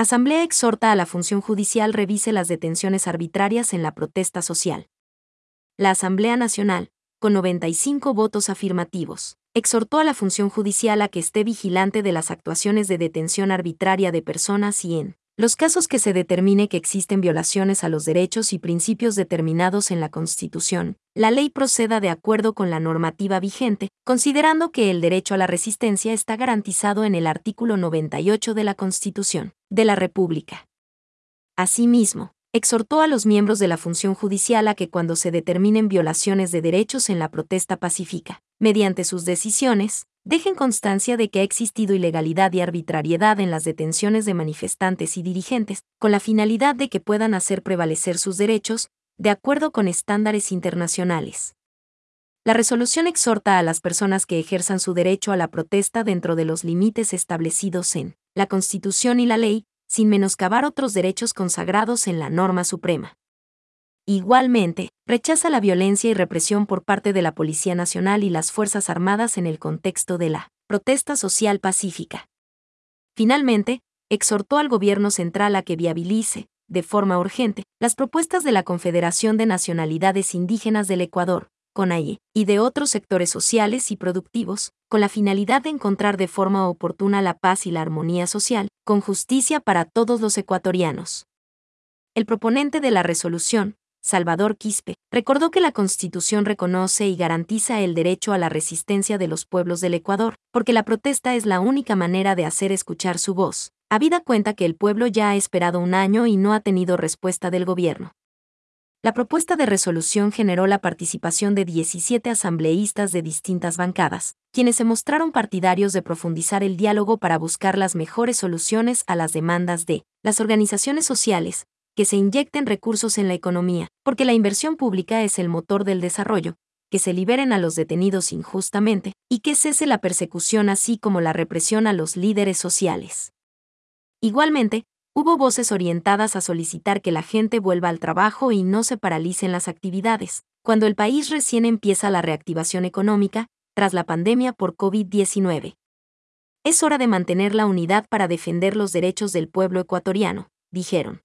Asamblea exhorta a la función judicial revise las detenciones arbitrarias en la protesta social. La Asamblea Nacional, con 95 votos afirmativos, exhortó a la función judicial a que esté vigilante de las actuaciones de detención arbitraria de personas y en los casos que se determine que existen violaciones a los derechos y principios determinados en la Constitución, la ley proceda de acuerdo con la normativa vigente, considerando que el derecho a la resistencia está garantizado en el artículo 98 de la Constitución de la República. Asimismo, exhortó a los miembros de la función judicial a que cuando se determinen violaciones de derechos en la protesta pacífica, mediante sus decisiones, dejen constancia de que ha existido ilegalidad y arbitrariedad en las detenciones de manifestantes y dirigentes, con la finalidad de que puedan hacer prevalecer sus derechos, de acuerdo con estándares internacionales. La resolución exhorta a las personas que ejerzan su derecho a la protesta dentro de los límites establecidos en la Constitución y la ley, sin menoscabar otros derechos consagrados en la norma suprema. Igualmente, rechaza la violencia y represión por parte de la Policía Nacional y las Fuerzas Armadas en el contexto de la protesta social pacífica. Finalmente, exhortó al Gobierno central a que viabilice, de forma urgente, las propuestas de la Confederación de Nacionalidades Indígenas del Ecuador, CONAIE, y de otros sectores sociales y productivos, con la finalidad de encontrar de forma oportuna la paz y la armonía social, con justicia para todos los ecuatorianos. El proponente de la resolución, Salvador Quispe, recordó que la Constitución reconoce y garantiza el derecho a la resistencia de los pueblos del Ecuador, porque la protesta es la única manera de hacer escuchar su voz, habida cuenta que el pueblo ya ha esperado un año y no ha tenido respuesta del gobierno. La propuesta de resolución generó la participación de 17 asambleístas de distintas bancadas, quienes se mostraron partidarios de profundizar el diálogo para buscar las mejores soluciones a las demandas de las organizaciones sociales, que se inyecten recursos en la economía, porque la inversión pública es el motor del desarrollo, que se liberen a los detenidos injustamente, y que cese la persecución así como la represión a los líderes sociales. Igualmente, hubo voces orientadas a solicitar que la gente vuelva al trabajo y no se paralicen las actividades, cuando el país recién empieza la reactivación económica, tras la pandemia por COVID-19. Es hora de mantener la unidad para defender los derechos del pueblo ecuatoriano, dijeron.